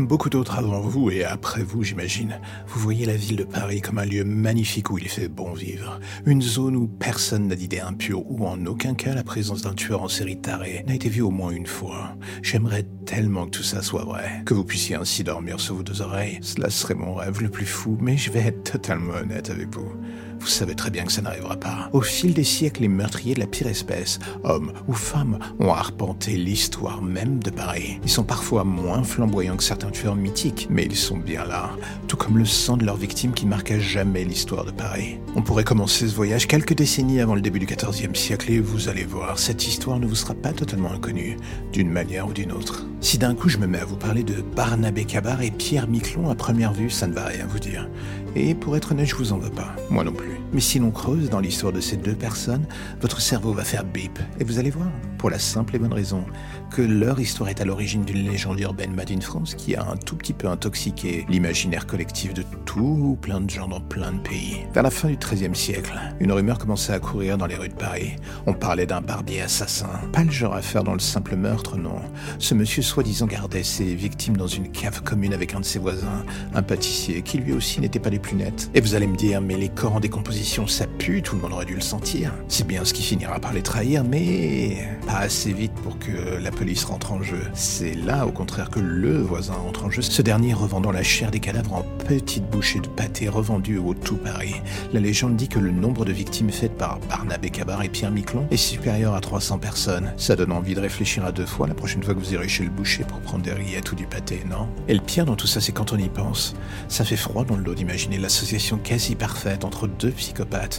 Comme beaucoup d'autres avant vous et après vous, j'imagine, vous voyez la ville de Paris comme un lieu magnifique où il fait bon vivre. Une zone où personne n'a d'idées impures, où en aucun cas la présence d'un tueur en série taré n'a été vue au moins une fois. J'aimerais tellement que tout ça soit vrai, que vous puissiez ainsi dormir sur vos deux oreilles. Cela serait mon rêve le plus fou, mais je vais être totalement honnête avec vous. Vous savez très bien que ça n'arrivera pas. Au fil des siècles, les meurtriers de la pire espèce, hommes ou femmes, ont arpenté l'histoire même de Paris. Ils sont parfois moins flamboyants que certains tueurs mythiques, mais ils sont bien là, tout comme le sang de leurs victimes qui marque jamais l'histoire de Paris. On pourrait commencer ce voyage quelques décennies avant le début du XIVe siècle et vous allez voir, cette histoire ne vous sera pas totalement inconnue, d'une manière ou d'une autre. Si d'un coup je me mets à vous parler de Barnabé Cabar et Pierre Miquelon à première vue, ça ne va rien vous dire. Et pour être honnête, je vous en veux pas. Moi non plus. Mais si l'on creuse dans l'histoire de ces deux personnes, votre cerveau va faire bip. Et vous allez voir, pour la simple et bonne raison que leur histoire est à l'origine d'une légende urbaine made in France qui a un tout petit peu intoxiqué l'imaginaire collectif de tout plein de gens dans plein de pays. Vers la fin du XIIIe siècle, une rumeur commençait à courir dans les rues de Paris. On parlait d'un barbier assassin. Pas le genre à faire dans le simple meurtre, non. Ce monsieur soi-disant gardait ses victimes dans une cave commune avec un de ses voisins, un pâtissier, qui lui aussi n'était pas des plus nets. Et vous allez me dire, mais les corps en décomposition, ça pue, tout le monde aurait dû le sentir. C'est bien ce qui finira par les trahir, mais pas assez vite pour que la police rentre en jeu. C'est là, au contraire, que le voisin entre en jeu, ce dernier revendant la chair des cadavres en petites bouchées de pâté revendues au tout Paris. La légende dit que le nombre de victimes faites par Barnabé Cabar et Pierre Miquelon est supérieur à 300 personnes. Ça donne envie de réfléchir à deux fois la prochaine fois que vous irez chez le boucher pour prendre des rillettes ou du pâté, non? Et le pire dans tout ça, c'est quand on y pense. Ça fait froid dans le dos d'imaginer l'association quasi parfaite entre deux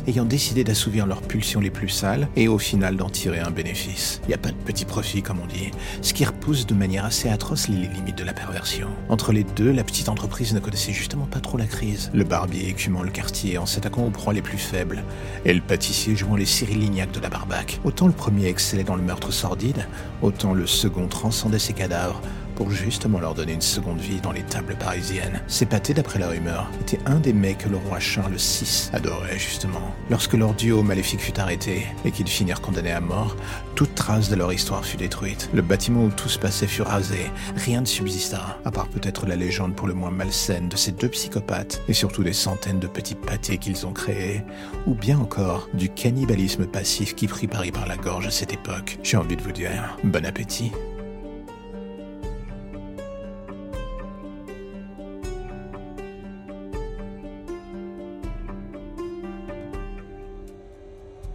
ayant décidé d'assouvir leurs pulsions les plus sales et au final d'en tirer un bénéfice. Il n'y a pas de petit profit, comme on dit ce qui repousse de manière assez atroce les limites de la perversion. Entre les deux, la petite entreprise ne connaissait justement pas trop la crise. Le barbier écumant le quartier en s'attaquant aux proies les plus faibles, et le pâtissier jouant les Cyril Lignac de la barbaque. Autant le premier excellait dans le meurtre sordide, autant le second transcendait ses cadavres pour justement leur donner une seconde vie dans les tables parisiennes. Ces pâtés, d'après la rumeur, étaient un des mets que le roi Charles VI adorait justement. Lorsque leur duo maléfique fut arrêté et qu'ils finirent condamnés à mort, toute trace de leur histoire fut détruite. Le bâtiment où tout se passait fut rasé, rien ne subsista, à part peut-être la légende pour le moins malsaine de ces deux psychopathes, et surtout des centaines de petits pâtés qu'ils ont créés, ou bien encore du cannibalisme passif qui prit Paris par la gorge à cette époque. J'ai envie de vous dire, bon appétit.